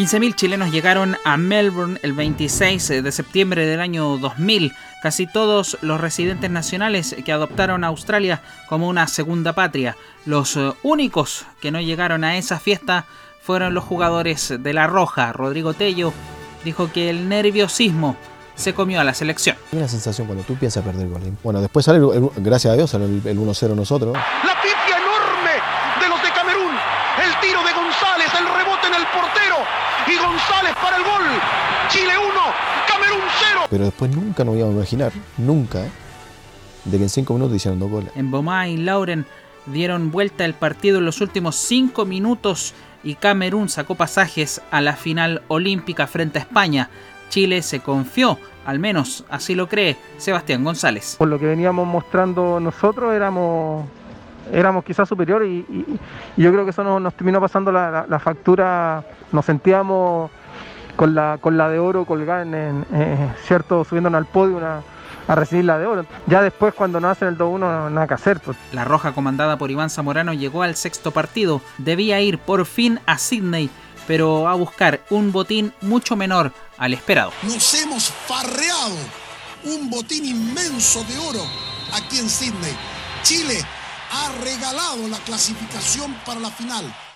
15.000 chilenos llegaron a Melbourne el 26 de septiembre del año 2000, casi todos los residentes nacionales que adoptaron a Australia como una segunda patria. Los eh, únicos que no llegaron a esa fiesta fueron los jugadores de La Roja. Rodrigo Tello dijo que el nerviosismo se comió a la selección. Hay una sensación cuando tú piensas perder gol. Bueno, después sale, el, gracias a Dios, sale el, el 1-0 nosotros. La pifia enorme de los de Camerún. El tiro de González, el rebote en el portero. Y González para el gol. Chile 1, Camerún 0. Pero después nunca nos íbamos a imaginar, nunca, de que en 5 minutos hicieron dos goles. En Bomá y Lauren dieron vuelta el partido en los últimos 5 minutos y Camerún sacó pasajes a la final olímpica frente a España. Chile se confió, al menos así lo cree Sebastián González. Por lo que veníamos mostrando nosotros éramos, éramos quizás superiores y, y, y yo creo que eso nos, nos terminó pasando la, la, la, factura, nos sentíamos con la, con la de oro colgada en, en eh, cierto, subiéndonos al podio una, a recibir la de oro. Ya después cuando nos hacen el 2-1 nada que hacer. Pues. La roja comandada por Iván Zamorano llegó al sexto partido, debía ir por fin a Sydney pero a buscar un botín mucho menor al esperado. Nos hemos farreado un botín inmenso de oro aquí en Sydney. Chile ha regalado la clasificación para la final.